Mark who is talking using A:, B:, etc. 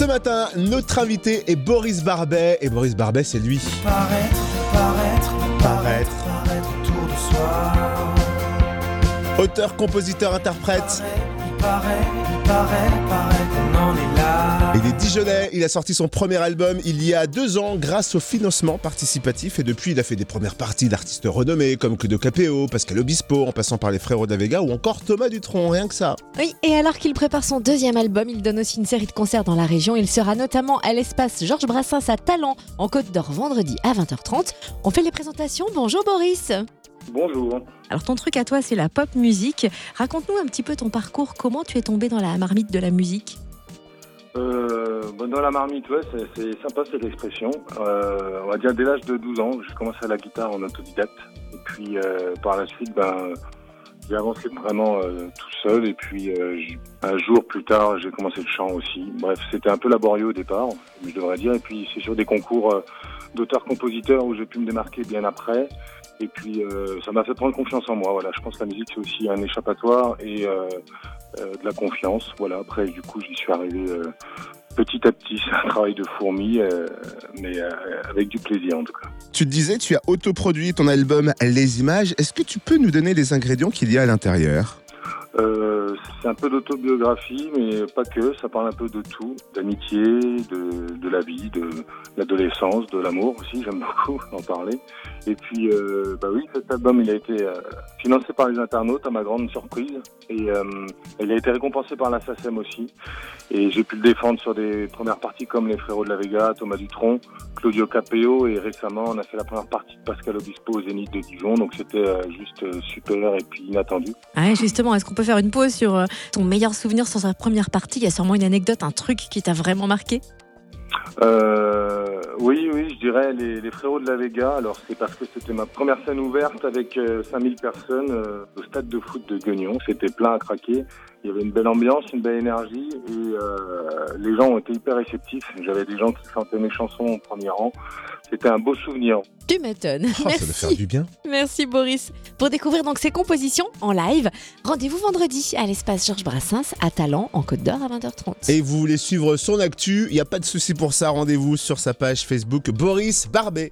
A: Ce matin, notre invité est Boris Barbet. Et Boris Barbet, c'est lui.
B: Paraître, paraître, paraître, paraître autour de soi.
A: Auteur, compositeur, interprète.
B: Il paraît, il paraît, il paraît qu'on en
A: Dijonais, il a sorti son premier album il y a deux ans grâce au financement participatif et depuis il a fait des premières parties d'artistes renommés comme Claudio Capéo, Pascal Obispo, en passant par les Frérots de la Vega ou encore Thomas Dutronc, rien que ça.
C: Oui, et alors qu'il prépare son deuxième album, il donne aussi une série de concerts dans la région. Il sera notamment à l'espace Georges Brassens à Talent, en Côte d'Or, vendredi à 20h30. On fait les présentations. Bonjour Boris.
D: Bonjour.
C: Alors ton truc à toi, c'est la pop musique. Raconte-nous un petit peu ton parcours. Comment tu es tombé dans la marmite de la musique?
D: Euh, dans la marmite, c'est, sympa cette expression. Euh, on va dire dès l'âge de 12 ans, j'ai commencé à la guitare en autodidacte. Et puis euh, par la suite, ben, j'ai avancé vraiment euh, tout seul. Et puis un jour plus tard, j'ai commencé le chant aussi. Bref, c'était un peu laborieux au départ, je devrais dire. Et puis c'est sur des concours euh, d'auteurs-compositeurs où j'ai pu me démarquer bien après. Et puis ça m'a fait prendre confiance en moi. Voilà, je pense que la musique c'est aussi un échappatoire et de la confiance. Voilà. Après, du coup, j'y suis arrivé petit à petit. C'est un travail de fourmi, euh, mais euh, avec du plaisir en tout cas.
A: Tu te disais, tu as autoproduit ton album Les Images. Est-ce que tu peux nous donner les ingrédients qu'il y a à l'intérieur?
D: Euh, c'est un peu d'autobiographie, mais pas que. Ça parle un peu de tout, d'amitié, de, la vie, de l'adolescence, de l'amour aussi. J'aime beaucoup en parler. Et puis, euh, bah oui, cet album, il a été euh, financé par les internautes, à ma grande surprise, et il a été récompensé par la SACEM aussi. Et j'ai pu le défendre sur des premières parties comme les Frérots de la Vega, Thomas Dutronc, Claudio Capéo, et récemment, on a fait la première partie de Pascal Obispo au Zénith de Dijon. Donc c'était juste super et puis inattendu.
C: Ah justement, est-ce qu'on faire une pause sur euh, ton meilleur souvenir sur sa première partie Il y a sûrement une anecdote, un truc qui t'a vraiment marqué
D: Euh, oui, oui, je dirais les, frérots de la Vega. Alors c'est parce que c'était ma première scène ouverte avec euh, 5000 personnes euh, au stade de foot de Guignon. C'était plein à craquer. Il y avait une belle ambiance, une belle énergie et les gens ont été hyper réceptifs. J'avais des gens qui chantaient mes chansons au premier rang. C'était un beau souvenir.
C: Tu m'étonnes.
A: Oh, Ça doit faire
C: Merci.
A: du bien.
C: Merci Boris. Pour découvrir donc ses compositions en live, rendez-vous vendredi à l'espace Georges Brassens à Talent, en Côte d'Or à 20h30.
A: Et vous voulez suivre son actu, il n'y a pas de souci pour ça. Rendez-vous sur sa page Facebook Boris Barbet.